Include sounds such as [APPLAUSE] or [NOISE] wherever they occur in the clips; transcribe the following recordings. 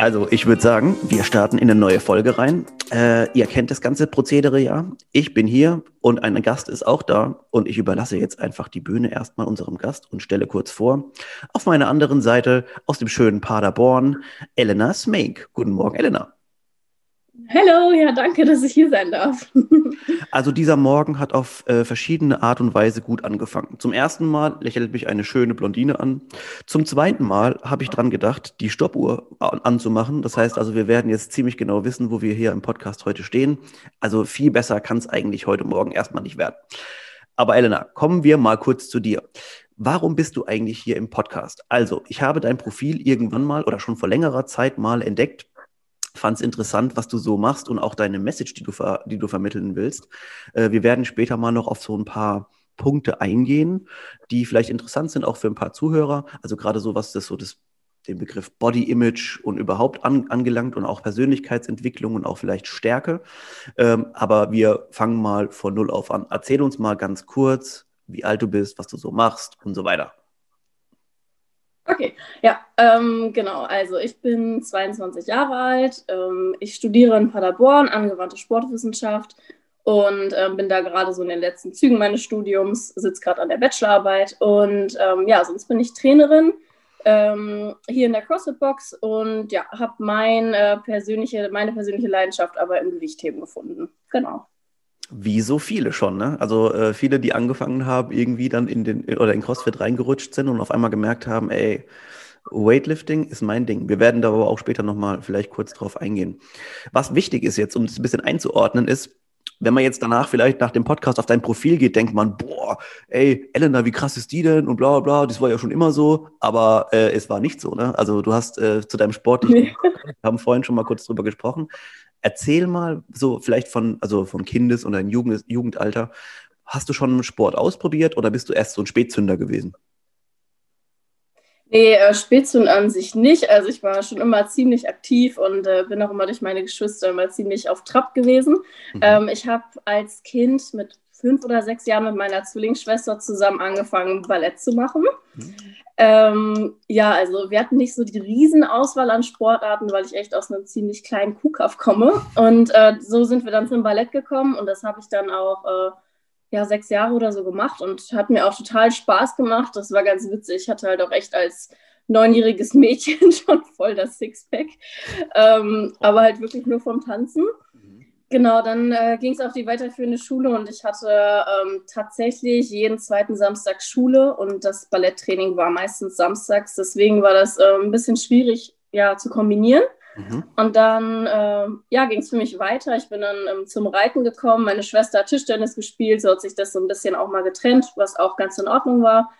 Also, ich würde sagen, wir starten in eine neue Folge rein. Äh, ihr kennt das ganze Prozedere ja. Ich bin hier und ein Gast ist auch da und ich überlasse jetzt einfach die Bühne erstmal unserem Gast und stelle kurz vor. Auf meiner anderen Seite aus dem schönen Paderborn, Elena Smake. Guten Morgen, Elena. Hallo, ja, danke, dass ich hier sein darf. [LAUGHS] also dieser Morgen hat auf äh, verschiedene Art und Weise gut angefangen. Zum ersten Mal lächelt mich eine schöne Blondine an. Zum zweiten Mal habe ich dran gedacht, die Stoppuhr anzumachen. Das heißt also, wir werden jetzt ziemlich genau wissen, wo wir hier im Podcast heute stehen. Also viel besser kann es eigentlich heute Morgen erstmal nicht werden. Aber Elena, kommen wir mal kurz zu dir. Warum bist du eigentlich hier im Podcast? Also, ich habe dein Profil irgendwann mal oder schon vor längerer Zeit mal entdeckt fand es interessant, was du so machst und auch deine Message, die du, ver die du vermitteln willst. Äh, wir werden später mal noch auf so ein paar Punkte eingehen, die vielleicht interessant sind, auch für ein paar Zuhörer. Also gerade so, was das so das, den Begriff Body Image und überhaupt an, angelangt und auch Persönlichkeitsentwicklung und auch vielleicht Stärke. Ähm, aber wir fangen mal von Null auf an. Erzähl uns mal ganz kurz, wie alt du bist, was du so machst und so weiter. Okay, ja, ähm, genau. Also ich bin 22 Jahre alt. Ähm, ich studiere in Paderborn angewandte Sportwissenschaft und ähm, bin da gerade so in den letzten Zügen meines Studiums, sitze gerade an der Bachelorarbeit und ähm, ja, sonst bin ich Trainerin ähm, hier in der CrossFit Box und ja, habe mein, äh, persönliche, meine persönliche Leidenschaft aber im Gewichtheben gefunden. Genau. Wie so viele schon, ne? Also äh, viele, die angefangen haben, irgendwie dann in den oder in CrossFit reingerutscht sind und auf einmal gemerkt haben, ey, Weightlifting ist mein Ding. Wir werden da aber auch später nochmal vielleicht kurz drauf eingehen. Was wichtig ist jetzt, um das ein bisschen einzuordnen, ist, wenn man jetzt danach vielleicht nach dem Podcast auf dein Profil geht, denkt man, boah, ey, Elena, wie krass ist die denn? Und bla bla, das war ja schon immer so, aber äh, es war nicht so, ne? Also du hast äh, zu deinem Sport, wir [LAUGHS] haben vorhin schon mal kurz drüber gesprochen, Erzähl mal so vielleicht von, also von Kindes- oder Jugend, Jugendalter. Hast du schon Sport ausprobiert oder bist du erst so ein Spätzünder gewesen? Nee, äh, Spätzünder an sich nicht. Also ich war schon immer ziemlich aktiv und äh, bin auch immer durch meine Geschwister immer ziemlich auf Trab gewesen. Mhm. Ähm, ich habe als Kind mit fünf oder sechs Jahren mit meiner Zwillingsschwester zusammen angefangen, Ballett zu machen. Mhm. Ähm, ja, also wir hatten nicht so die Riesenauswahl an Sportarten, weil ich echt aus einem ziemlich kleinen Kuhkaff komme. Und äh, so sind wir dann zum Ballett gekommen und das habe ich dann auch äh, ja, sechs Jahre oder so gemacht und hat mir auch total Spaß gemacht. Das war ganz witzig. Ich hatte halt auch echt als neunjähriges Mädchen [LAUGHS] schon voll das Sixpack, ähm, aber halt wirklich nur vom Tanzen. Genau, dann äh, ging es auf die weiterführende Schule und ich hatte ähm, tatsächlich jeden zweiten Samstag Schule und das Balletttraining war meistens samstags. Deswegen war das äh, ein bisschen schwierig ja, zu kombinieren. Mhm. Und dann äh, ja, ging es für mich weiter. Ich bin dann ähm, zum Reiten gekommen. Meine Schwester hat Tischtennis gespielt, so hat sich das so ein bisschen auch mal getrennt, was auch ganz in Ordnung war.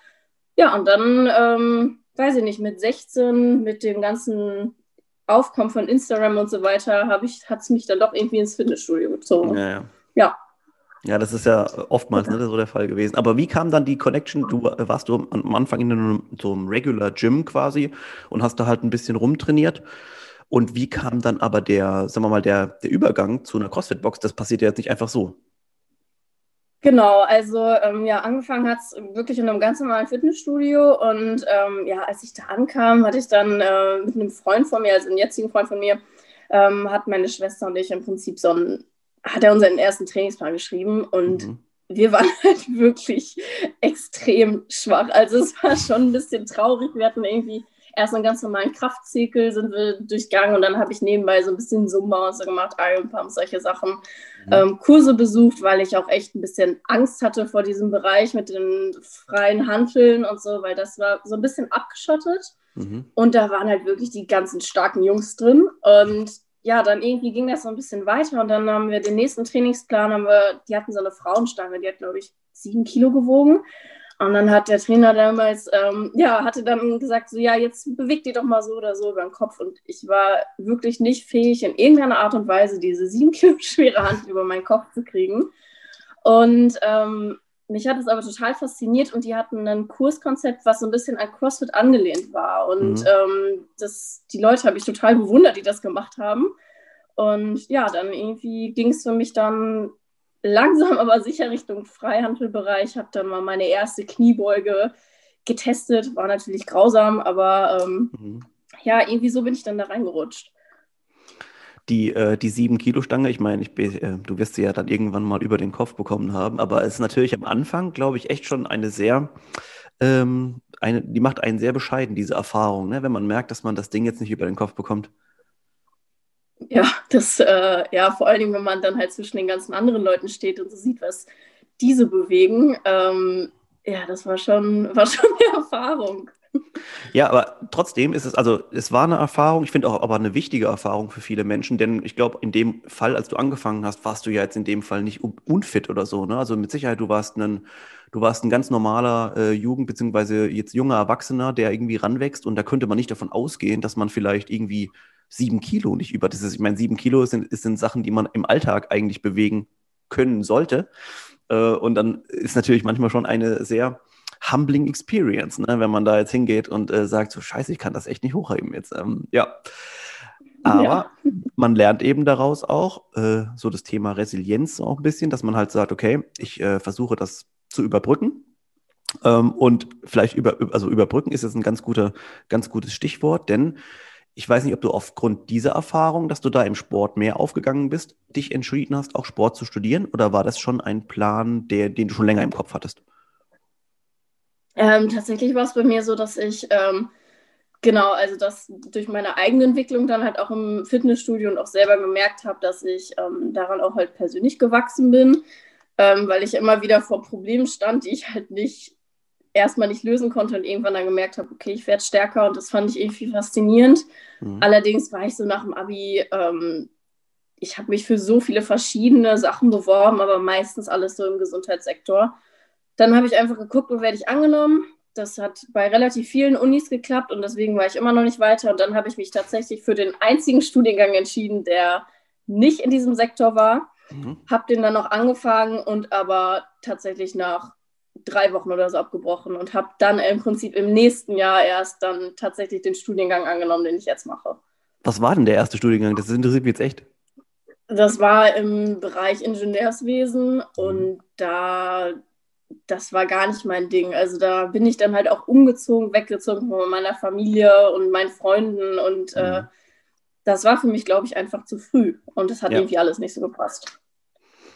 Ja, und dann, ähm, weiß ich nicht, mit 16, mit dem ganzen Aufkommen von Instagram und so weiter, hat es mich dann doch irgendwie ins Fitnessstudio gezogen. Ja, ja. ja. Ja, das ist ja oftmals ne, so der Fall gewesen. Aber wie kam dann die Connection? Du äh, warst du am Anfang in einem, so einem Regular Gym quasi und hast da halt ein bisschen rumtrainiert. Und wie kam dann aber der, sagen wir mal, der, der Übergang zu einer CrossFit-Box? Das passiert ja jetzt nicht einfach so. Genau, also ähm, ja, angefangen hat es wirklich in einem ganz normalen Fitnessstudio und ähm, ja, als ich da ankam, hatte ich dann äh, mit einem Freund von mir, also einem jetzigen Freund von mir, ähm, hat meine Schwester und ich im Prinzip so ein, hat er unseren ersten Trainingsplan geschrieben und mhm. wir waren [LAUGHS] halt wirklich extrem schwach. Also es war schon ein bisschen traurig. Wir hatten irgendwie erst einen ganz normalen Kraftzirkel sind wir durchgegangen und dann habe ich nebenbei so ein bisschen Zumba und so gemacht, Iron Pump, solche Sachen. Ähm, Kurse besucht, weil ich auch echt ein bisschen Angst hatte vor diesem Bereich mit den freien Handeln und so, weil das war so ein bisschen abgeschottet. Mhm. Und da waren halt wirklich die ganzen starken Jungs drin. Und ja, dann irgendwie ging das so ein bisschen weiter und dann haben wir den nächsten Trainingsplan, haben wir, die hatten so eine Frauenstange, die hat, glaube ich, sieben Kilo gewogen. Und dann hat der Trainer damals, ähm, ja, hatte dann gesagt, so, ja, jetzt bewegt die doch mal so oder so über den Kopf. Und ich war wirklich nicht fähig, in irgendeiner Art und Weise diese sieben [LAUGHS] Kilo schwere Hand über meinen Kopf zu kriegen. Und ähm, mich hat es aber total fasziniert und die hatten ein Kurskonzept, was so ein bisschen an CrossFit angelehnt war. Und mhm. ähm, das, die Leute habe ich total bewundert, die das gemacht haben. Und ja, dann irgendwie ging es für mich dann langsam, aber sicher Richtung Freihandelbereich. Habe dann mal meine erste Kniebeuge getestet. War natürlich grausam, aber ähm, mhm. ja, irgendwie so bin ich dann da reingerutscht die, äh, die sieben Kilo Stange, ich meine, ich, äh, du wirst sie ja dann irgendwann mal über den Kopf bekommen haben, aber es ist natürlich am Anfang, glaube ich, echt schon eine sehr, ähm, eine, die macht einen sehr bescheiden, diese Erfahrung, ne? wenn man merkt, dass man das Ding jetzt nicht über den Kopf bekommt. Ja, das, äh, ja, vor allen Dingen, wenn man dann halt zwischen den ganzen anderen Leuten steht und so sieht, was diese bewegen. Ähm, ja, das war schon, [LAUGHS] war schon eine Erfahrung. Ja, aber trotzdem ist es, also es war eine Erfahrung, ich finde auch aber eine wichtige Erfahrung für viele Menschen, denn ich glaube, in dem Fall, als du angefangen hast, warst du ja jetzt in dem Fall nicht unfit oder so, ne? Also mit Sicherheit, du warst ein, du warst ein ganz normaler äh, Jugend- beziehungsweise jetzt junger Erwachsener, der irgendwie ranwächst und da könnte man nicht davon ausgehen, dass man vielleicht irgendwie sieben Kilo nicht über das ist. Ich meine, sieben Kilo sind, sind Sachen, die man im Alltag eigentlich bewegen können sollte. Äh, und dann ist natürlich manchmal schon eine sehr humbling Experience, ne? wenn man da jetzt hingeht und äh, sagt, so scheiße, ich kann das echt nicht hochheben jetzt. Ähm, ja. Aber ja. man lernt eben daraus auch äh, so das Thema Resilienz auch ein bisschen, dass man halt sagt, okay, ich äh, versuche das zu überbrücken. Ähm, und vielleicht über, also überbrücken ist jetzt ein ganz guter, ganz gutes Stichwort, denn ich weiß nicht, ob du aufgrund dieser Erfahrung, dass du da im Sport mehr aufgegangen bist, dich entschieden hast, auch Sport zu studieren, oder war das schon ein Plan, der, den du schon länger im Kopf hattest? Ähm, tatsächlich war es bei mir so, dass ich, ähm, genau, also dass durch meine eigene Entwicklung dann halt auch im Fitnessstudio und auch selber gemerkt habe, dass ich ähm, daran auch halt persönlich gewachsen bin, ähm, weil ich immer wieder vor Problemen stand, die ich halt nicht erstmal nicht lösen konnte und irgendwann dann gemerkt habe, okay, ich werde stärker und das fand ich irgendwie faszinierend. Mhm. Allerdings war ich so nach dem Abi, ähm, ich habe mich für so viele verschiedene Sachen beworben, aber meistens alles so im Gesundheitssektor. Dann habe ich einfach geguckt, wo werde ich angenommen. Das hat bei relativ vielen Unis geklappt und deswegen war ich immer noch nicht weiter. Und dann habe ich mich tatsächlich für den einzigen Studiengang entschieden, der nicht in diesem Sektor war. Mhm. Habe den dann noch angefangen und aber tatsächlich nach drei Wochen oder so abgebrochen und habe dann im Prinzip im nächsten Jahr erst dann tatsächlich den Studiengang angenommen, den ich jetzt mache. Was war denn der erste Studiengang? Das interessiert mich jetzt echt. Das war im Bereich Ingenieurswesen mhm. und da das war gar nicht mein Ding. Also da bin ich dann halt auch umgezogen, weggezogen von meiner Familie und meinen Freunden und äh, mhm. äh, das war für mich, glaube ich, einfach zu früh und das hat ja. irgendwie alles nicht so gepasst.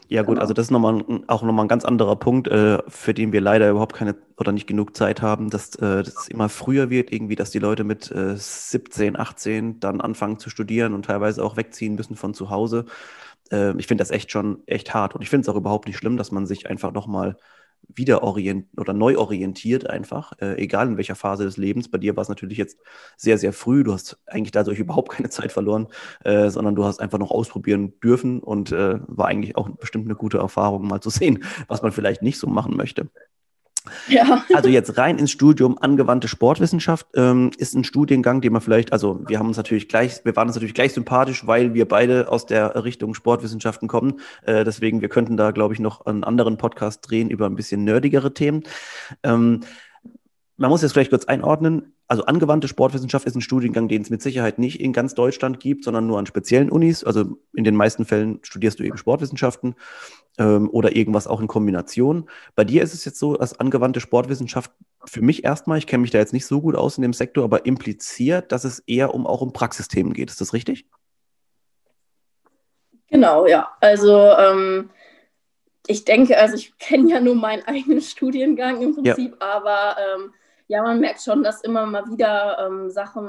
Ja gut, genau. also das ist nochmal auch nochmal ein ganz anderer Punkt, äh, für den wir leider überhaupt keine oder nicht genug Zeit haben, dass äh, das immer früher wird, irgendwie, dass die Leute mit äh, 17, 18 dann anfangen zu studieren und teilweise auch wegziehen müssen von zu Hause. Äh, ich finde das echt schon echt hart und ich finde es auch überhaupt nicht schlimm, dass man sich einfach nochmal wieder orient oder neu orientiert einfach, äh, egal in welcher Phase des Lebens. Bei dir war es natürlich jetzt sehr, sehr früh. Du hast eigentlich dadurch [LAUGHS] überhaupt keine Zeit verloren, äh, sondern du hast einfach noch ausprobieren dürfen und äh, war eigentlich auch bestimmt eine gute Erfahrung, mal zu sehen, was man vielleicht nicht so machen möchte. Ja. Also jetzt rein ins Studium angewandte Sportwissenschaft ähm, ist ein Studiengang, den man vielleicht, also wir haben uns natürlich gleich, wir waren uns natürlich gleich sympathisch, weil wir beide aus der Richtung Sportwissenschaften kommen. Äh, deswegen, wir könnten da, glaube ich, noch einen anderen Podcast drehen über ein bisschen nerdigere Themen. Ähm, man muss jetzt vielleicht kurz einordnen also angewandte Sportwissenschaft ist ein Studiengang, den es mit Sicherheit nicht in ganz Deutschland gibt, sondern nur an speziellen Unis. Also in den meisten Fällen studierst du eben Sportwissenschaften ähm, oder irgendwas auch in Kombination. Bei dir ist es jetzt so, dass angewandte Sportwissenschaft für mich erstmal, ich kenne mich da jetzt nicht so gut aus in dem Sektor, aber impliziert, dass es eher um auch um Praxisthemen geht. Ist das richtig? Genau, ja. Also ähm, ich denke, also ich [LAUGHS] kenne ja nur meinen eigenen Studiengang im Prinzip, ja. aber ähm, ja, man merkt schon, dass immer mal wieder ähm, Sachen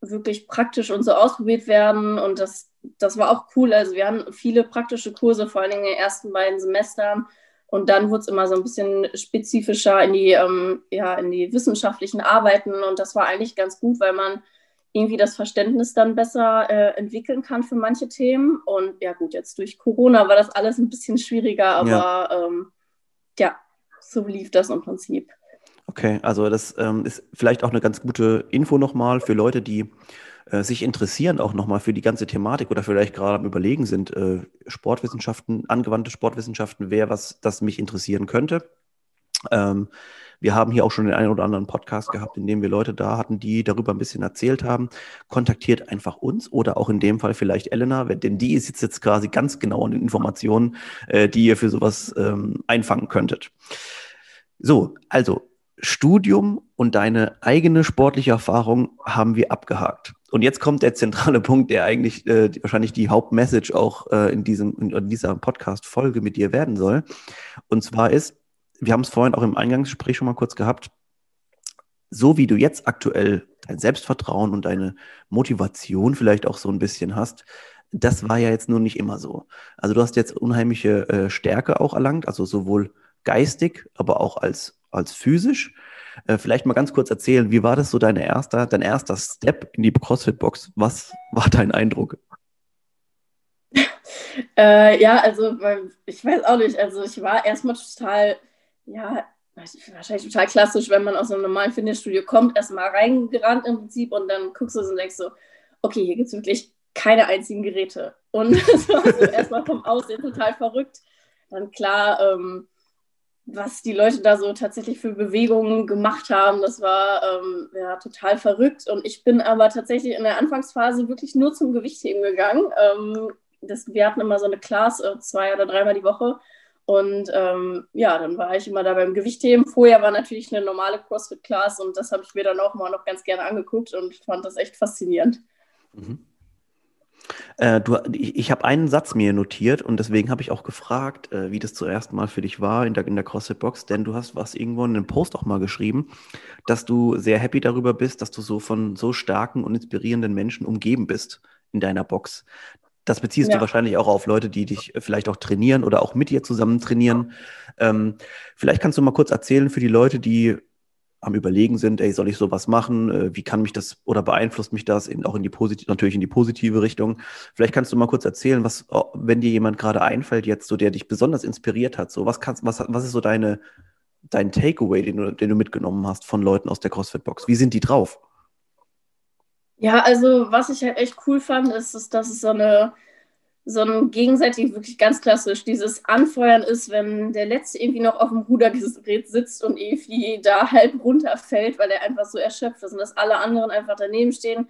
wirklich praktisch und so ausprobiert werden. Und das, das war auch cool. Also wir hatten viele praktische Kurse, vor allen Dingen in den ersten beiden Semestern. Und dann wurde es immer so ein bisschen spezifischer in die, ähm, ja, in die wissenschaftlichen Arbeiten. Und das war eigentlich ganz gut, weil man irgendwie das Verständnis dann besser äh, entwickeln kann für manche Themen. Und ja gut, jetzt durch Corona war das alles ein bisschen schwieriger, aber ja, ähm, ja so lief das im Prinzip. Okay, also das ähm, ist vielleicht auch eine ganz gute Info nochmal für Leute, die äh, sich interessieren auch nochmal für die ganze Thematik oder vielleicht gerade am Überlegen sind, äh, Sportwissenschaften, angewandte Sportwissenschaften wäre was, das mich interessieren könnte. Ähm, wir haben hier auch schon den einen oder anderen Podcast gehabt, in dem wir Leute da hatten, die darüber ein bisschen erzählt haben. Kontaktiert einfach uns oder auch in dem Fall vielleicht Elena, denn die ist jetzt, quasi ganz genau an den Informationen, äh, die ihr für sowas ähm, einfangen könntet. So, also Studium und deine eigene sportliche Erfahrung haben wir abgehakt. Und jetzt kommt der zentrale [LAUGHS] Punkt, der eigentlich äh, wahrscheinlich die Hauptmessage auch äh, in, diesem, in dieser Podcast-Folge mit dir werden soll. Und zwar ist, wir haben es vorhin auch im Eingangsgespräch schon mal kurz gehabt, so wie du jetzt aktuell dein Selbstvertrauen und deine Motivation vielleicht auch so ein bisschen hast, das war ja jetzt nur nicht immer so. Also du hast jetzt unheimliche äh, Stärke auch erlangt, also sowohl geistig, aber auch als, als physisch. Äh, vielleicht mal ganz kurz erzählen, wie war das so dein erster, dein erster Step in die CrossFit-Box? Was war dein Eindruck? [LAUGHS] äh, ja, also ich weiß auch nicht, also ich war erstmal total, ja, wahrscheinlich total klassisch, wenn man aus einem normalen Fitnessstudio kommt, erstmal reingerannt im Prinzip und dann guckst du und denkst so, okay, hier gibt es wirklich keine einzigen Geräte. Und das [LAUGHS] war so erstmal vom Aussehen total verrückt. Dann klar, ähm, was die Leute da so tatsächlich für Bewegungen gemacht haben, das war ähm, ja, total verrückt. Und ich bin aber tatsächlich in der Anfangsphase wirklich nur zum Gewichtheben gegangen. Ähm, das, wir hatten immer so eine Class äh, zwei oder dreimal die Woche. Und ähm, ja, dann war ich immer da beim Gewichtheben. Vorher war natürlich eine normale CrossFit-Class und das habe ich mir dann auch mal noch ganz gerne angeguckt und fand das echt faszinierend. Mhm. Äh, du, ich ich habe einen Satz mir notiert und deswegen habe ich auch gefragt, äh, wie das zuerst mal für dich war in der, in der CrossFit-Box, denn du hast was irgendwo in einem Post auch mal geschrieben, dass du sehr happy darüber bist, dass du so von so starken und inspirierenden Menschen umgeben bist in deiner Box. Das beziehst ja. du wahrscheinlich auch auf Leute, die dich vielleicht auch trainieren oder auch mit dir zusammen trainieren. Ähm, vielleicht kannst du mal kurz erzählen für die Leute, die am Überlegen sind, ey, soll ich sowas machen? Äh, wie kann mich das oder beeinflusst mich das in, auch in die positive, natürlich in die positive Richtung? Vielleicht kannst du mal kurz erzählen, was, oh, wenn dir jemand gerade einfällt, jetzt so, der dich besonders inspiriert hat, so was kannst, was, was ist so deine, dein Takeaway, den du, den du mitgenommen hast von Leuten aus der CrossFit-Box? Wie sind die drauf? Ja, also was ich halt echt cool fand, ist, ist dass es so eine so ein gegenseitig wirklich ganz klassisch dieses Anfeuern ist, wenn der Letzte irgendwie noch auf dem Rudergerät sitzt und irgendwie da halb runterfällt, weil er einfach so erschöpft ist und dass alle anderen einfach daneben stehen,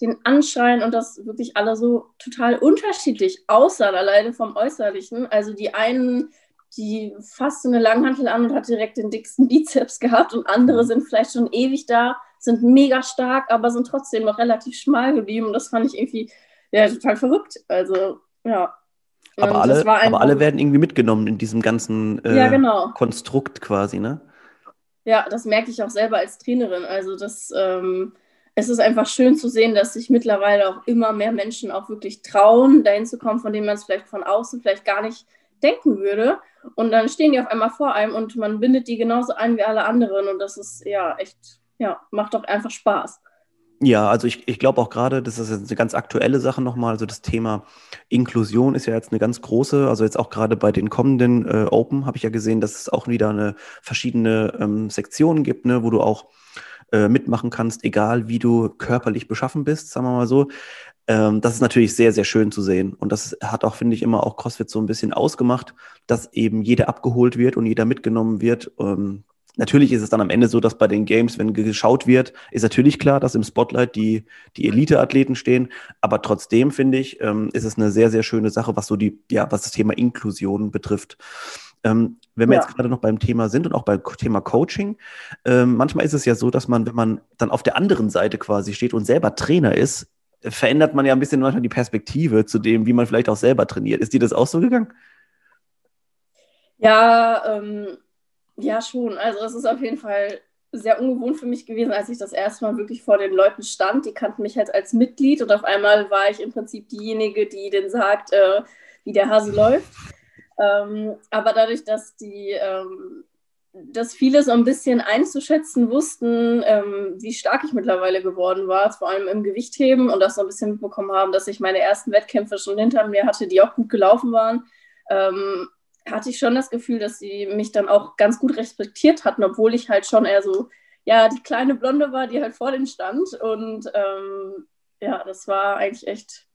den anschreien und das wirklich alle so total unterschiedlich aussahen, alleine vom Äußerlichen. Also die einen, die fast eine Langhantel an und hat direkt den dicksten Bizeps gehabt und andere sind vielleicht schon ewig da, sind mega stark, aber sind trotzdem noch relativ schmal geblieben und das fand ich irgendwie ja, total verrückt. Also ja. Aber alle, aber alle werden irgendwie mitgenommen in diesem ganzen äh, ja, genau. Konstrukt quasi, ne? Ja, das merke ich auch selber als Trainerin. Also das, ähm, es ist einfach schön zu sehen, dass sich mittlerweile auch immer mehr Menschen auch wirklich trauen, dahin zu kommen, von denen man es vielleicht von außen vielleicht gar nicht denken würde. Und dann stehen die auf einmal vor einem und man bindet die genauso ein wie alle anderen. Und das ist ja echt, ja, macht doch einfach Spaß. Ja, also ich, ich glaube auch gerade, das ist jetzt eine ganz aktuelle Sache nochmal. Also das Thema Inklusion ist ja jetzt eine ganz große, also jetzt auch gerade bei den kommenden äh, Open habe ich ja gesehen, dass es auch wieder eine verschiedene ähm, Sektionen gibt, ne, wo du auch äh, mitmachen kannst, egal wie du körperlich beschaffen bist, sagen wir mal so. Ähm, das ist natürlich sehr, sehr schön zu sehen. Und das hat auch, finde ich, immer auch CrossFit so ein bisschen ausgemacht, dass eben jeder abgeholt wird und jeder mitgenommen wird. Ähm, Natürlich ist es dann am Ende so, dass bei den Games, wenn geschaut wird, ist natürlich klar, dass im Spotlight die, die Elite-Athleten stehen. Aber trotzdem finde ich, ähm, ist es eine sehr, sehr schöne Sache, was so die, ja, was das Thema Inklusion betrifft. Ähm, wenn wir ja. jetzt gerade noch beim Thema sind und auch beim Thema Coaching, ähm, manchmal ist es ja so, dass man, wenn man dann auf der anderen Seite quasi steht und selber Trainer ist, verändert man ja ein bisschen manchmal die Perspektive zu dem, wie man vielleicht auch selber trainiert. Ist dir das auch so gegangen? Ja, ähm, ja, schon. Also es ist auf jeden Fall sehr ungewohnt für mich gewesen, als ich das erste Mal wirklich vor den Leuten stand. Die kannten mich halt als Mitglied und auf einmal war ich im Prinzip diejenige, die denen sagt, äh, wie der Hase läuft. Ähm, aber dadurch, dass die ähm, dass viele so ein bisschen einzuschätzen wussten, ähm, wie stark ich mittlerweile geworden war, vor allem im Gewichtheben und das so ein bisschen mitbekommen haben, dass ich meine ersten Wettkämpfe schon hinter mir hatte, die auch gut gelaufen waren, ähm, hatte ich schon das Gefühl, dass sie mich dann auch ganz gut respektiert hatten, obwohl ich halt schon eher so, ja, die kleine Blonde war, die halt vor denen stand. Und ähm, ja, das war eigentlich echt,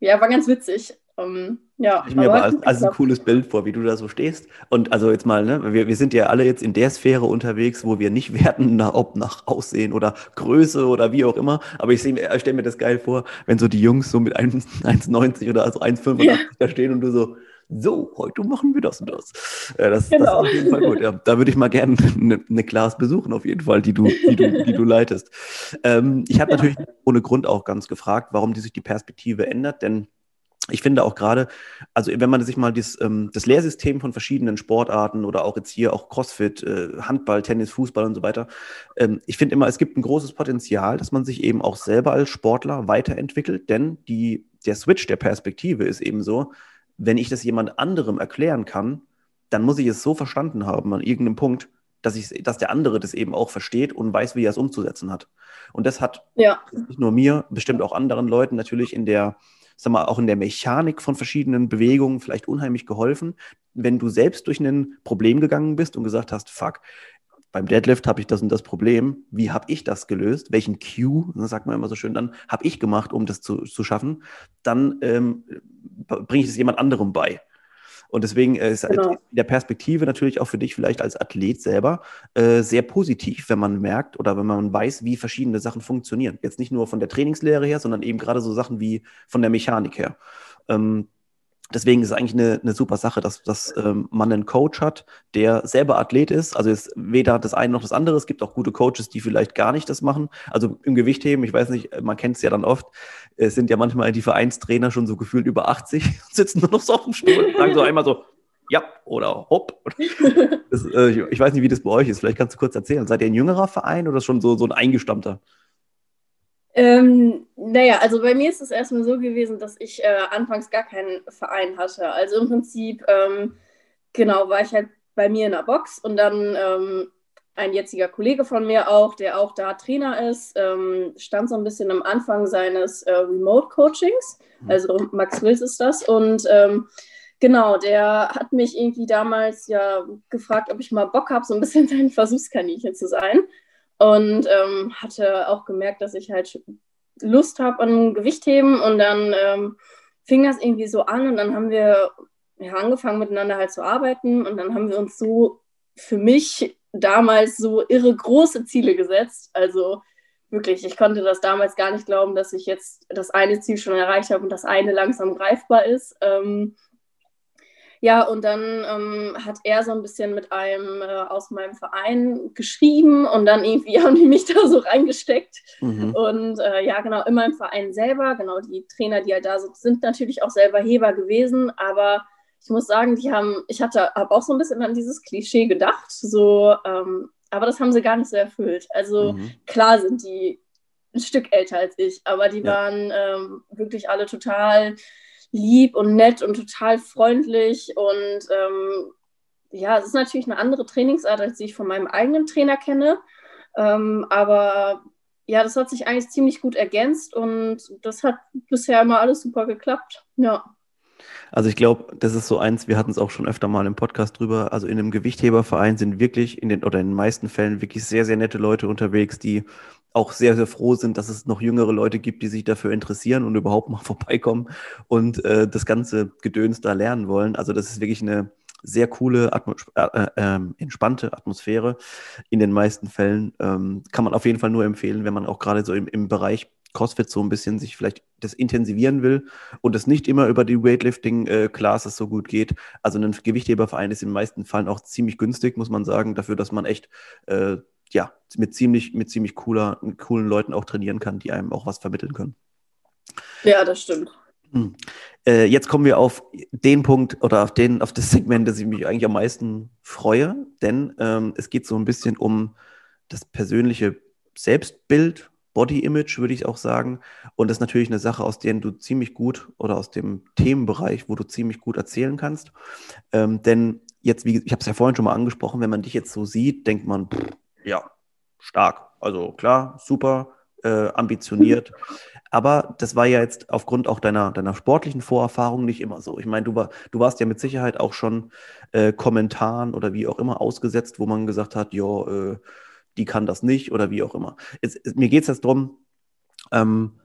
ja, war ganz witzig. Ähm, ja, ich mir aber als, als ein cooles Bild vor, wie du da so stehst. Und also jetzt mal, ne, wir, wir sind ja alle jetzt in der Sphäre unterwegs, wo wir nicht [LAUGHS] werten, nach, ob nach Aussehen oder Größe oder wie auch immer. Aber ich, ich stelle mir das geil vor, wenn so die Jungs so mit 1,90 [LAUGHS] oder also 1,85 ja. da stehen und du so, so, heute machen wir das und das. Äh, das, genau. das, ist auf jeden Fall gut. Ja, da würde ich mal gerne eine, eine Class besuchen, auf jeden Fall, die du, die du, die du leitest. Ähm, ich habe natürlich ohne Grund auch ganz gefragt, warum die sich die Perspektive ändert, denn ich finde auch gerade, also wenn man sich mal das, ähm, das Lehrsystem von verschiedenen Sportarten oder auch jetzt hier auch CrossFit, äh, Handball, Tennis, Fußball und so weiter, ähm, ich finde immer, es gibt ein großes Potenzial, dass man sich eben auch selber als Sportler weiterentwickelt, denn die, der Switch der Perspektive ist eben so, wenn ich das jemand anderem erklären kann, dann muss ich es so verstanden haben an irgendeinem Punkt, dass, ich, dass der andere das eben auch versteht und weiß, wie er es umzusetzen hat. Und das hat ja. nicht nur mir, bestimmt auch anderen Leuten natürlich in der, sag mal, auch in der Mechanik von verschiedenen Bewegungen vielleicht unheimlich geholfen, wenn du selbst durch ein Problem gegangen bist und gesagt hast, fuck, beim Deadlift habe ich das und das Problem. Wie habe ich das gelöst? Welchen Cue, das sagt man immer so schön, dann habe ich gemacht, um das zu, zu schaffen? Dann ähm, bringe ich es jemand anderem bei. Und deswegen äh, ist genau. in der Perspektive natürlich auch für dich vielleicht als Athlet selber äh, sehr positiv, wenn man merkt oder wenn man weiß, wie verschiedene Sachen funktionieren. Jetzt nicht nur von der Trainingslehre her, sondern eben gerade so Sachen wie von der Mechanik her. Ähm, Deswegen ist es eigentlich eine, eine super Sache, dass, dass ähm, man einen Coach hat, der selber Athlet ist. Also ist weder das eine noch das andere. Es gibt auch gute Coaches, die vielleicht gar nicht das machen. Also im Gewichtheben, ich weiß nicht, man kennt es ja dann oft, es sind ja manchmal die Vereinstrainer schon so gefühlt über 80, sitzen nur noch so auf dem Stuhl und sagen so einmal so, ja oder hopp. Das, äh, ich, ich weiß nicht, wie das bei euch ist. Vielleicht kannst du kurz erzählen. Seid ihr ein jüngerer Verein oder schon so, so ein eingestammter? Ähm, naja, also bei mir ist es erstmal so gewesen, dass ich äh, anfangs gar keinen Verein hatte. Also im Prinzip, ähm, genau, war ich halt bei mir in der Box und dann ähm, ein jetziger Kollege von mir auch, der auch da Trainer ist, ähm, stand so ein bisschen am Anfang seines äh, Remote-Coachings. Mhm. Also Max Wills ist das. Und ähm, genau, der hat mich irgendwie damals ja gefragt, ob ich mal Bock habe, so ein bisschen [LAUGHS] sein Versuchskaninchen zu sein und ähm, hatte auch gemerkt, dass ich halt Lust habe an Gewichtheben und dann ähm, fing das irgendwie so an und dann haben wir ja, angefangen miteinander halt zu arbeiten und dann haben wir uns so für mich damals so irre große Ziele gesetzt. Also wirklich, ich konnte das damals gar nicht glauben, dass ich jetzt das eine Ziel schon erreicht habe und das eine langsam greifbar ist. Ähm, ja, und dann ähm, hat er so ein bisschen mit einem äh, aus meinem Verein geschrieben und dann irgendwie [LAUGHS] haben die mich da so reingesteckt. Mhm. Und äh, ja, genau, in meinem Verein selber, genau, die Trainer, die halt da sind, sind natürlich auch selber Heber gewesen, aber ich muss sagen, die haben, ich hatte, habe auch so ein bisschen an dieses Klischee gedacht, so, ähm, aber das haben sie gar nicht so erfüllt. Also mhm. klar sind die ein Stück älter als ich, aber die ja. waren ähm, wirklich alle total lieb und nett und total freundlich. Und ähm, ja, es ist natürlich eine andere Trainingsart, als ich von meinem eigenen Trainer kenne. Ähm, aber ja, das hat sich eigentlich ziemlich gut ergänzt und das hat bisher immer alles super geklappt. Ja. Also ich glaube, das ist so eins, wir hatten es auch schon öfter mal im Podcast drüber. Also in einem Gewichtheberverein sind wirklich in den oder in den meisten Fällen wirklich sehr, sehr nette Leute unterwegs, die auch sehr, sehr froh sind, dass es noch jüngere Leute gibt, die sich dafür interessieren und überhaupt mal [LAUGHS] vorbeikommen und äh, das ganze Gedöns da lernen wollen. Also das ist wirklich eine sehr coole, Atmos äh, äh, ähm, entspannte Atmosphäre in den meisten Fällen. Ähm, kann man auf jeden Fall nur empfehlen, wenn man auch gerade so im, im Bereich CrossFit so ein bisschen sich vielleicht das intensivieren will und es nicht immer über die Weightlifting-Classes äh, so gut geht. Also ein Gewichtheberverein ist in den meisten Fällen auch ziemlich günstig, muss man sagen, dafür, dass man echt äh, ja, mit ziemlich, mit ziemlich cooler, coolen Leuten auch trainieren kann, die einem auch was vermitteln können. Ja, das stimmt. Hm. Äh, jetzt kommen wir auf den Punkt oder auf, den, auf das Segment, das ich mich eigentlich am meisten freue, denn ähm, es geht so ein bisschen um das persönliche Selbstbild, Body Image, würde ich auch sagen. Und das ist natürlich eine Sache, aus der du ziemlich gut oder aus dem Themenbereich, wo du ziemlich gut erzählen kannst. Ähm, denn jetzt, wie ich habe es ja vorhin schon mal angesprochen, wenn man dich jetzt so sieht, denkt man, pff, ja, stark. Also klar, super, äh, ambitioniert. Aber das war ja jetzt aufgrund auch deiner, deiner sportlichen Vorerfahrung nicht immer so. Ich meine, du, war, du warst ja mit Sicherheit auch schon äh, Kommentaren oder wie auch immer ausgesetzt, wo man gesagt hat, ja, äh, die kann das nicht oder wie auch immer. Es, es, mir geht es jetzt darum, ähm,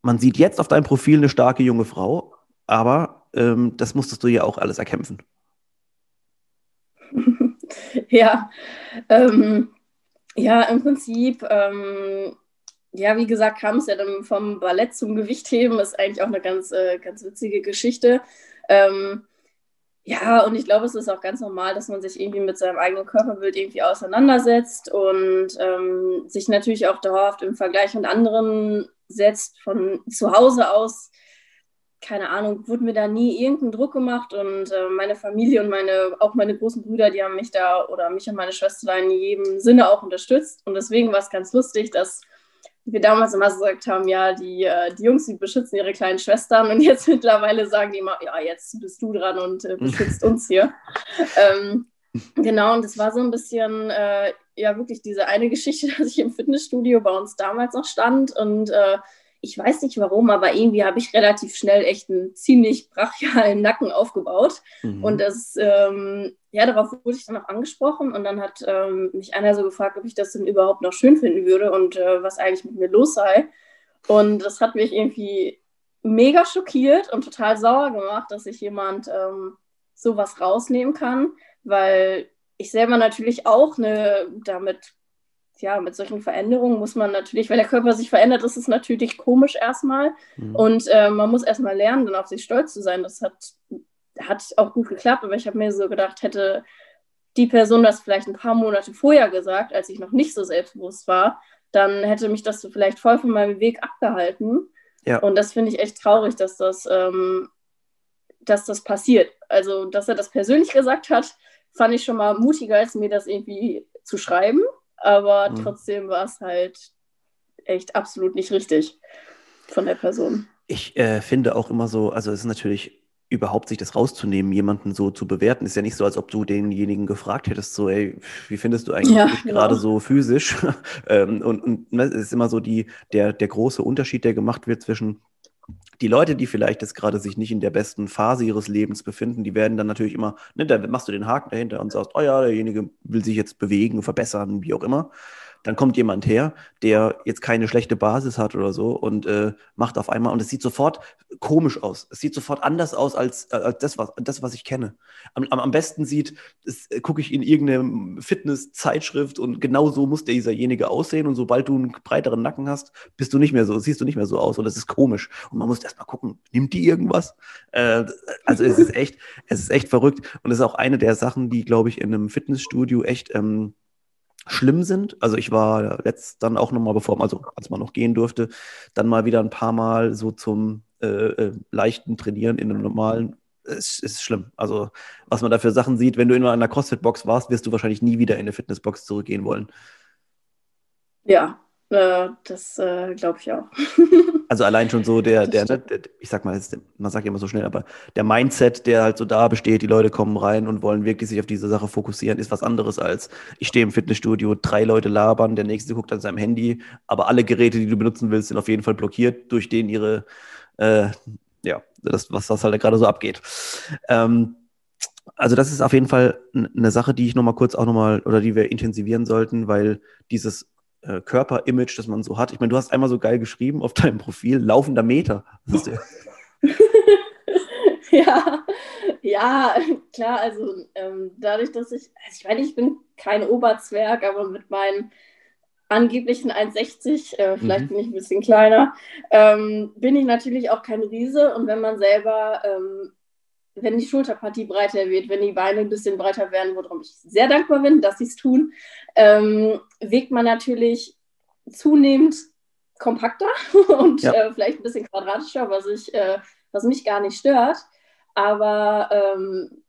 man sieht jetzt auf deinem Profil eine starke junge Frau, aber ähm, das musstest du ja auch alles erkämpfen. [LAUGHS] ja, ähm, ja, im Prinzip, ähm, ja, wie gesagt, kam es ja dann vom Ballett zum Gewichtheben, ist eigentlich auch eine ganz, äh, ganz witzige Geschichte. Ähm, ja, und ich glaube, es ist auch ganz normal, dass man sich irgendwie mit seinem eigenen Körperbild irgendwie auseinandersetzt und ähm, sich natürlich auch dauerhaft im Vergleich mit anderen setzt, von zu Hause aus. Keine Ahnung, wurde mir da nie irgendein Druck gemacht und äh, meine Familie und meine, auch meine großen Brüder, die haben mich da oder mich und meine Schwester in jedem Sinne auch unterstützt. Und deswegen war es ganz lustig, dass wir damals immer so gesagt haben, ja, die, äh, die Jungs, die beschützen ihre kleinen Schwestern und jetzt [LAUGHS] mittlerweile sagen die immer, ja, jetzt bist du dran und äh, beschützt uns hier. [LAUGHS] ähm, genau, und das war so ein bisschen, äh, ja, wirklich diese eine Geschichte, [LAUGHS] dass ich im Fitnessstudio bei uns damals noch stand und äh, ich weiß nicht warum, aber irgendwie habe ich relativ schnell echt einen ziemlich brachialen Nacken aufgebaut. Mhm. Und das, ähm, ja, darauf wurde ich dann auch angesprochen. Und dann hat ähm, mich einer so gefragt, ob ich das denn überhaupt noch schön finden würde und äh, was eigentlich mit mir los sei. Und das hat mich irgendwie mega schockiert und total sauer gemacht, dass sich jemand ähm, sowas rausnehmen kann, weil ich selber natürlich auch eine damit ja, mit solchen Veränderungen muss man natürlich, weil der Körper sich verändert, ist es natürlich komisch erstmal. Mhm. Und äh, man muss erstmal lernen, dann auf sich stolz zu sein. Das hat, hat auch gut geklappt, aber ich habe mir so gedacht, hätte die Person das vielleicht ein paar Monate vorher gesagt, als ich noch nicht so selbstbewusst war, dann hätte mich das so vielleicht voll von meinem Weg abgehalten. Ja. Und das finde ich echt traurig, dass das, ähm, dass das passiert. Also, dass er das persönlich gesagt hat, fand ich schon mal mutiger, als mir das irgendwie zu schreiben aber mhm. trotzdem war es halt echt absolut nicht richtig von der Person. Ich äh, finde auch immer so, also es ist natürlich überhaupt sich das rauszunehmen, jemanden so zu bewerten, ist ja nicht so, als ob du denjenigen gefragt hättest, so, ey, wie findest du eigentlich ja, genau. gerade so physisch? [LAUGHS] ähm, und, und ne, es ist immer so die, der, der große Unterschied, der gemacht wird zwischen die Leute, die vielleicht jetzt gerade sich nicht in der besten Phase ihres Lebens befinden, die werden dann natürlich immer, ne, da machst du den Haken dahinter und sagst, oh ja, derjenige will sich jetzt bewegen, verbessern, wie auch immer. Dann kommt jemand her, der jetzt keine schlechte Basis hat oder so und äh, macht auf einmal, und es sieht sofort komisch aus. Es sieht sofort anders aus als, äh, als das, was, das, was ich kenne. Am, am besten sieht, äh, gucke ich in irgendeine Fitness-Zeitschrift und genau so muss dieserjenige aussehen. Und sobald du einen breiteren Nacken hast, bist du nicht mehr so, siehst du nicht mehr so aus. Und das ist komisch. Und man muss erstmal gucken, nimmt die irgendwas? Äh, also es ist echt, es ist echt verrückt. Und es ist auch eine der Sachen, die, glaube ich, in einem Fitnessstudio echt ähm, schlimm sind. Also ich war letzt dann auch nochmal, bevor, also als man noch gehen durfte, dann mal wieder ein paar Mal so zum äh, äh, leichten Trainieren in einem normalen. Es ist schlimm. Also was man da für Sachen sieht, wenn du in einer CrossFit-Box warst, wirst du wahrscheinlich nie wieder in eine Fitnessbox zurückgehen wollen. Ja, äh, das äh, glaube ich auch. [LAUGHS] also allein schon so der, der, der, der ich sag mal, man sagt ja immer so schnell, aber der Mindset, der halt so da besteht, die Leute kommen rein und wollen wirklich sich auf diese Sache fokussieren, ist was anderes als ich stehe im Fitnessstudio, drei Leute labern, der nächste guckt an seinem Handy, aber alle Geräte, die du benutzen willst, sind auf jeden Fall blockiert durch den ihre, äh, ja, das, was das halt gerade so abgeht. Ähm, also das ist auf jeden Fall eine Sache, die ich nochmal kurz auch nochmal oder die wir intensivieren sollten, weil dieses äh, Körperimage, das man so hat. Ich meine, du hast einmal so geil geschrieben auf deinem Profil, laufender Meter. [LAUGHS] ja, ja, klar, also ähm, dadurch, dass ich, also ich meine, ich bin kein Oberzwerg, aber mit meinen angeblichen 1,60, äh, vielleicht mhm. bin ich ein bisschen kleiner, ähm, bin ich natürlich auch kein Riese und wenn man selber ähm, wenn die Schulterpartie breiter wird, wenn die Beine ein bisschen breiter werden, worum ich sehr dankbar bin, dass sie es tun, ähm, wiegt man natürlich zunehmend kompakter [LAUGHS] und ja. äh, vielleicht ein bisschen quadratischer, was, ich, äh, was mich gar nicht stört. Aber ähm,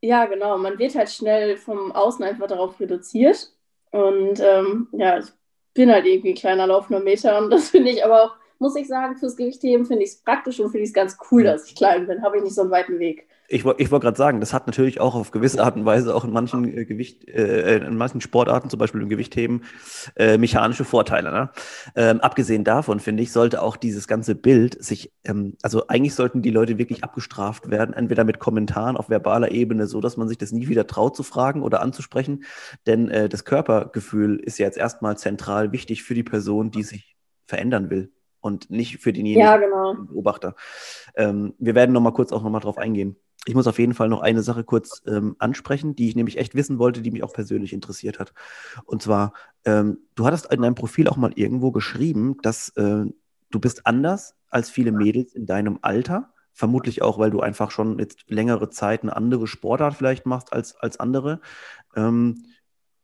ja, genau, man wird halt schnell vom Außen einfach darauf reduziert. Und ähm, ja, ich bin halt irgendwie ein kleiner laufender Meter und das finde ich aber auch muss ich sagen, fürs Gewichtheben finde ich es praktisch und finde ich es ganz cool, dass ich klein bin. Habe ich nicht so einen weiten Weg. Ich, ich wollte gerade sagen, das hat natürlich auch auf gewisse Art und Weise auch in manchen äh, Gewicht, äh, in manchen Sportarten, zum Beispiel im Gewichtheben, äh, mechanische Vorteile. Ne? Ähm, abgesehen davon, finde ich, sollte auch dieses ganze Bild sich, ähm, also eigentlich sollten die Leute wirklich abgestraft werden, entweder mit Kommentaren auf verbaler Ebene, so dass man sich das nie wieder traut zu fragen oder anzusprechen. Denn äh, das Körpergefühl ist ja jetzt erstmal zentral wichtig für die Person, die sich verändern will. Und nicht für denjenigen ja, genau. Beobachter. Ähm, wir werden nochmal kurz auch nochmal drauf eingehen. Ich muss auf jeden Fall noch eine Sache kurz ähm, ansprechen, die ich nämlich echt wissen wollte, die mich auch persönlich interessiert hat. Und zwar, ähm, du hattest in deinem Profil auch mal irgendwo geschrieben, dass äh, du bist anders als viele Mädels in deinem Alter. Vermutlich auch, weil du einfach schon jetzt längere Zeit eine andere Sportart vielleicht machst als, als andere. Ähm,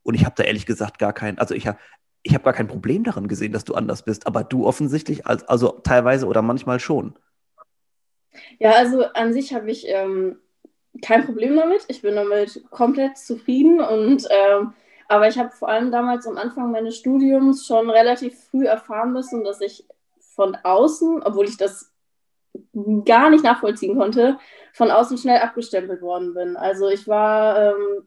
und ich habe da ehrlich gesagt gar kein, also ich habe ich hab gar kein Problem daran gesehen, dass du anders bist, aber du offensichtlich, als, also teilweise oder manchmal schon. Ja, also an sich habe ich ähm, kein Problem damit. Ich bin damit komplett zufrieden und ähm, aber ich habe vor allem damals am Anfang meines Studiums schon relativ früh erfahren müssen, dass ich von außen, obwohl ich das gar nicht nachvollziehen konnte, von außen schnell abgestempelt worden bin. Also ich war ähm,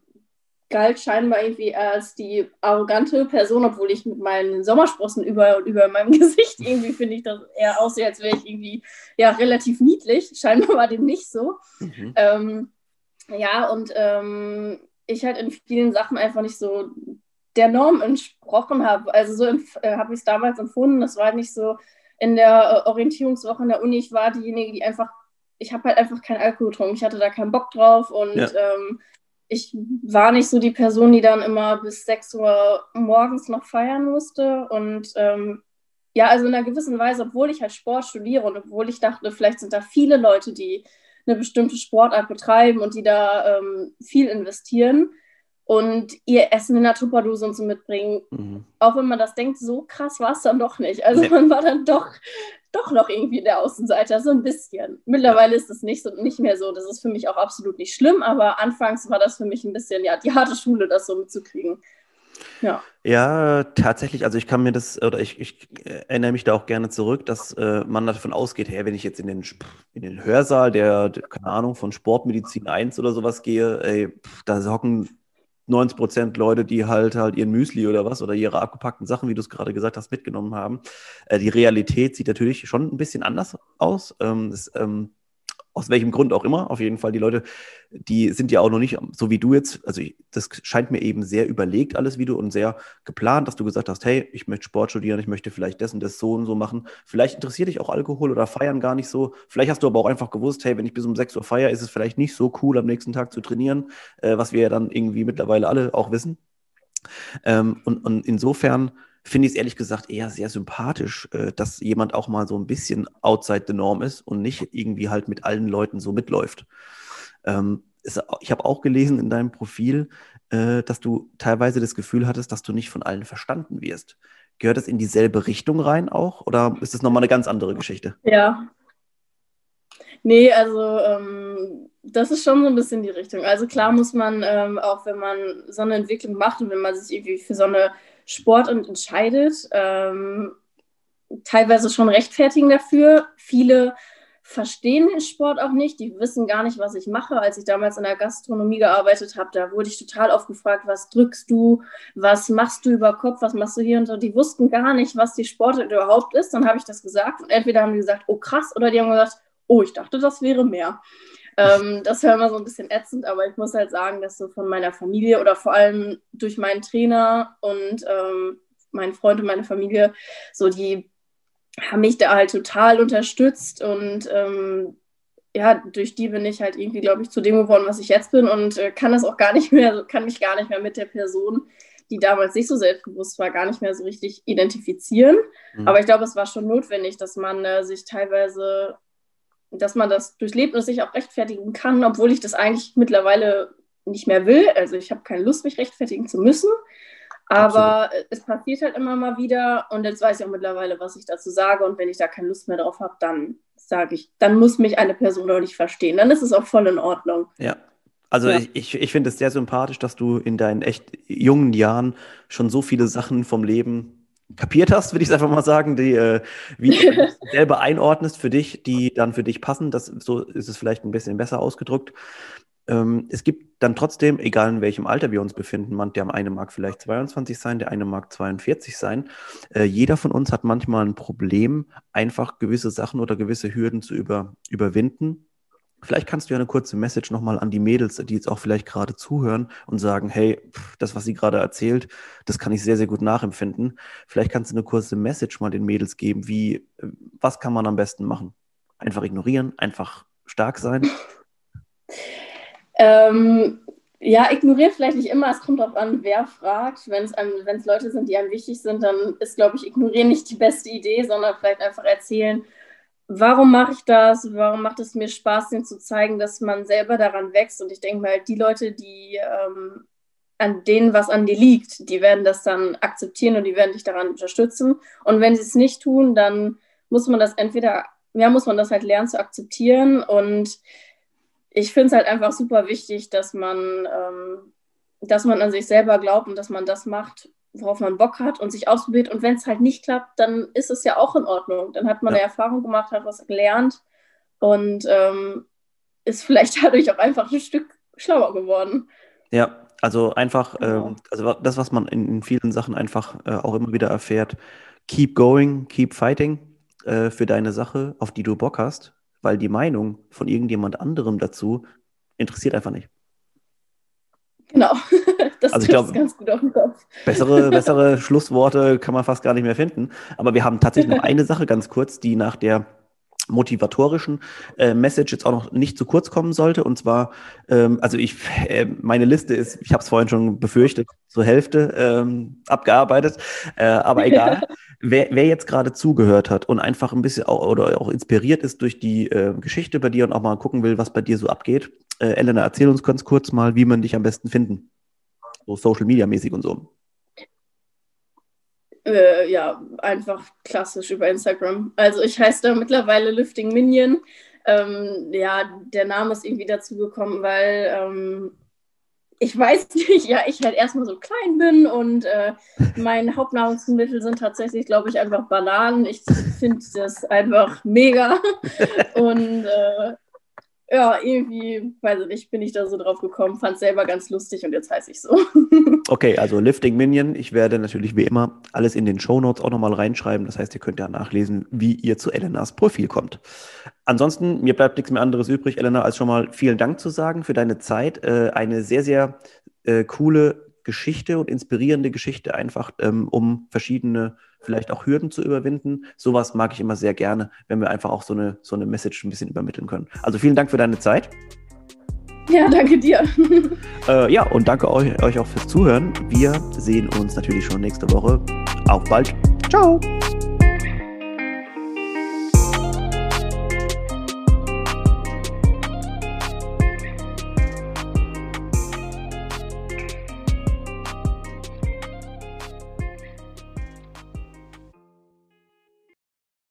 galt scheinbar irgendwie als die arrogante Person, obwohl ich mit meinen Sommersprossen über, über meinem [LAUGHS] Gesicht irgendwie finde ich das eher aussehe, als wäre ich irgendwie ja relativ niedlich. Scheinbar war dem nicht so. Mhm. Ähm, ja, und ähm, ich halt in vielen Sachen einfach nicht so der Norm entsprochen habe. Also so äh, habe ich es damals empfunden. Das war nicht so in der äh, Orientierungswoche in der Uni. Ich war diejenige, die einfach, ich habe halt einfach keinen Alkohol getrunken. Ich hatte da keinen Bock drauf und ja. ähm, ich war nicht so die Person, die dann immer bis 6 Uhr morgens noch feiern musste. Und ähm, ja, also in einer gewissen Weise, obwohl ich halt Sport studiere und obwohl ich dachte, vielleicht sind da viele Leute, die eine bestimmte Sportart betreiben und die da ähm, viel investieren und ihr Essen in der Tupperdose und so mitbringen. Mhm. Auch wenn man das denkt, so krass war es dann doch nicht. Also nee. man war dann doch doch noch irgendwie der Außenseiter, so ein bisschen. Mittlerweile ist es nicht, so, nicht mehr so. Das ist für mich auch absolut nicht schlimm, aber anfangs war das für mich ein bisschen, ja, die harte Schule, das so mitzukriegen. Ja. ja, tatsächlich. Also ich kann mir das, oder ich, ich erinnere mich da auch gerne zurück, dass äh, man davon ausgeht, hey, wenn ich jetzt in den, in den Hörsaal der, der, keine Ahnung, von Sportmedizin 1 oder sowas gehe, ey, pff, da hocken 90 Prozent Leute, die halt halt ihren Müsli oder was oder ihre abgepackten Sachen, wie du es gerade gesagt hast, mitgenommen haben. Äh, die Realität sieht natürlich schon ein bisschen anders aus. Ähm, das, ähm, aus welchem Grund auch immer. Auf jeden Fall, die Leute, die sind ja auch noch nicht so wie du jetzt. Also, ich, das scheint mir eben sehr überlegt, alles wie du und sehr geplant, dass du gesagt hast: Hey, ich möchte Sport studieren, ich möchte vielleicht das und das so und so machen. Vielleicht interessiert dich auch Alkohol oder Feiern gar nicht so. Vielleicht hast du aber auch einfach gewusst: Hey, wenn ich bis um 6 Uhr feiere, ist es vielleicht nicht so cool, am nächsten Tag zu trainieren, äh, was wir ja dann irgendwie mittlerweile alle auch wissen. Ähm, und, und insofern finde ich es ehrlich gesagt eher sehr sympathisch, äh, dass jemand auch mal so ein bisschen outside the norm ist und nicht irgendwie halt mit allen Leuten so mitläuft. Ähm, es, ich habe auch gelesen in deinem Profil, äh, dass du teilweise das Gefühl hattest, dass du nicht von allen verstanden wirst. Gehört das in dieselbe Richtung rein auch oder ist das nochmal eine ganz andere Geschichte? Ja. Nee, also ähm, das ist schon so ein bisschen die Richtung. Also klar muss man, ähm, auch wenn man so eine Entwicklung macht und wenn man sich irgendwie für so eine Sport und entscheidet, ähm, teilweise schon rechtfertigen dafür. Viele verstehen den Sport auch nicht, die wissen gar nicht, was ich mache. Als ich damals in der Gastronomie gearbeitet habe, da wurde ich total oft gefragt, was drückst du, was machst du über Kopf, was machst du hier und so. Die wussten gar nicht, was die Sportart überhaupt ist. Dann habe ich das gesagt und entweder haben die gesagt, oh krass, oder die haben gesagt, oh, ich dachte, das wäre mehr. Ähm, das wäre immer so ein bisschen ätzend, aber ich muss halt sagen, dass so von meiner Familie oder vor allem durch meinen Trainer und ähm, meinen Freund und meine Familie, so die haben mich da halt total unterstützt und ähm, ja, durch die bin ich halt irgendwie, glaube ich, zu dem geworden, was ich jetzt bin und äh, kann das auch gar nicht mehr, kann mich gar nicht mehr mit der Person, die damals nicht so selbstbewusst war, gar nicht mehr so richtig identifizieren. Mhm. Aber ich glaube, es war schon notwendig, dass man äh, sich teilweise dass man das durchlebt und sich auch rechtfertigen kann, obwohl ich das eigentlich mittlerweile nicht mehr will. Also ich habe keine Lust, mich rechtfertigen zu müssen. Aber Absolut. es passiert halt immer mal wieder und jetzt weiß ich auch mittlerweile, was ich dazu sage. Und wenn ich da keine Lust mehr drauf habe, dann sage ich, dann muss mich eine Person doch nicht verstehen. Dann ist es auch voll in Ordnung. Ja. Also ja. ich, ich, ich finde es sehr sympathisch, dass du in deinen echt jungen Jahren schon so viele Sachen vom Leben kapiert hast, würde ich es einfach mal sagen, die, äh, wie du [LAUGHS] selber einordnest für dich, die dann für dich passen. Das, so ist es vielleicht ein bisschen besser ausgedrückt. Ähm, es gibt dann trotzdem, egal in welchem Alter wir uns befinden, man, der eine mag vielleicht 22 sein, der eine mag 42 sein. Äh, jeder von uns hat manchmal ein Problem, einfach gewisse Sachen oder gewisse Hürden zu über, überwinden Vielleicht kannst du ja eine kurze Message nochmal an die Mädels, die jetzt auch vielleicht gerade zuhören und sagen, hey, das, was sie gerade erzählt, das kann ich sehr, sehr gut nachempfinden. Vielleicht kannst du eine kurze Message mal den Mädels geben, wie, was kann man am besten machen? Einfach ignorieren, einfach stark sein? Ähm, ja, ignorieren vielleicht nicht immer. Es kommt darauf an, wer fragt. Wenn es Leute sind, die einem wichtig sind, dann ist, glaube ich, ignorieren nicht die beste Idee, sondern vielleicht einfach erzählen, warum mache ich das? Warum macht es mir Spaß, denen zu zeigen, dass man selber daran wächst? Und ich denke mal, die Leute, die ähm, an denen was an dir liegt, die werden das dann akzeptieren und die werden dich daran unterstützen. Und wenn sie es nicht tun, dann muss man das entweder, ja, muss man das halt lernen zu akzeptieren. Und ich finde es halt einfach super wichtig, dass man, ähm, dass man an sich selber glaubt und dass man das macht, worauf man Bock hat und sich ausprobiert. Und wenn es halt nicht klappt, dann ist es ja auch in Ordnung. Dann hat man ja. eine Erfahrung gemacht, hat was gelernt und ähm, ist vielleicht [LAUGHS] dadurch auch einfach ein Stück schlauer geworden. Ja, also einfach, genau. ähm, also das, was man in, in vielen Sachen einfach äh, auch immer wieder erfährt, keep going, keep fighting äh, für deine Sache, auf die du Bock hast, weil die Meinung von irgendjemand anderem dazu interessiert einfach nicht. Genau. [LAUGHS] Das also ich glaube, ganz gut auf den Kopf. Bessere, [LAUGHS] bessere Schlussworte kann man fast gar nicht mehr finden. Aber wir haben tatsächlich noch eine Sache ganz kurz, die nach der motivatorischen äh, Message jetzt auch noch nicht zu kurz kommen sollte. Und zwar, ähm, also ich, äh, meine Liste ist, ich habe es vorhin schon befürchtet, zur Hälfte ähm, abgearbeitet. Äh, aber egal, [LAUGHS] wer, wer jetzt gerade zugehört hat und einfach ein bisschen auch, oder auch inspiriert ist durch die äh, Geschichte bei dir und auch mal gucken will, was bei dir so abgeht. Äh, Elena, erzähl uns ganz kurz mal, wie man dich am besten finden so Social Media mäßig und so? Äh, ja, einfach klassisch über Instagram. Also ich heiße da mittlerweile Lifting Minion. Ähm, ja, der Name ist irgendwie dazu gekommen, weil ähm, ich weiß [LAUGHS] nicht, ja, ich halt erstmal so klein bin und äh, mein Hauptnahrungsmittel sind tatsächlich, glaube ich, einfach Bananen. Ich finde das einfach mega. [LAUGHS] und äh, ja, irgendwie, weiß ich nicht, bin ich da so drauf gekommen, fand es selber ganz lustig und jetzt heiße ich so. [LAUGHS] okay, also Lifting Minion. Ich werde natürlich wie immer alles in den Show Notes auch nochmal reinschreiben. Das heißt, ihr könnt ja nachlesen, wie ihr zu Elenas Profil kommt. Ansonsten, mir bleibt nichts mehr anderes übrig, Elena, als schon mal vielen Dank zu sagen für deine Zeit. Äh, eine sehr, sehr äh, coole Geschichte und inspirierende Geschichte einfach, ähm, um verschiedene vielleicht auch Hürden zu überwinden. Sowas mag ich immer sehr gerne, wenn wir einfach auch so eine, so eine Message ein bisschen übermitteln können. Also vielen Dank für deine Zeit. Ja, danke dir. [LAUGHS] Äh, ja, und danke euch, euch auch fürs Zuhören. Wir sehen uns natürlich schon nächste Woche. Auf bald. Ciao.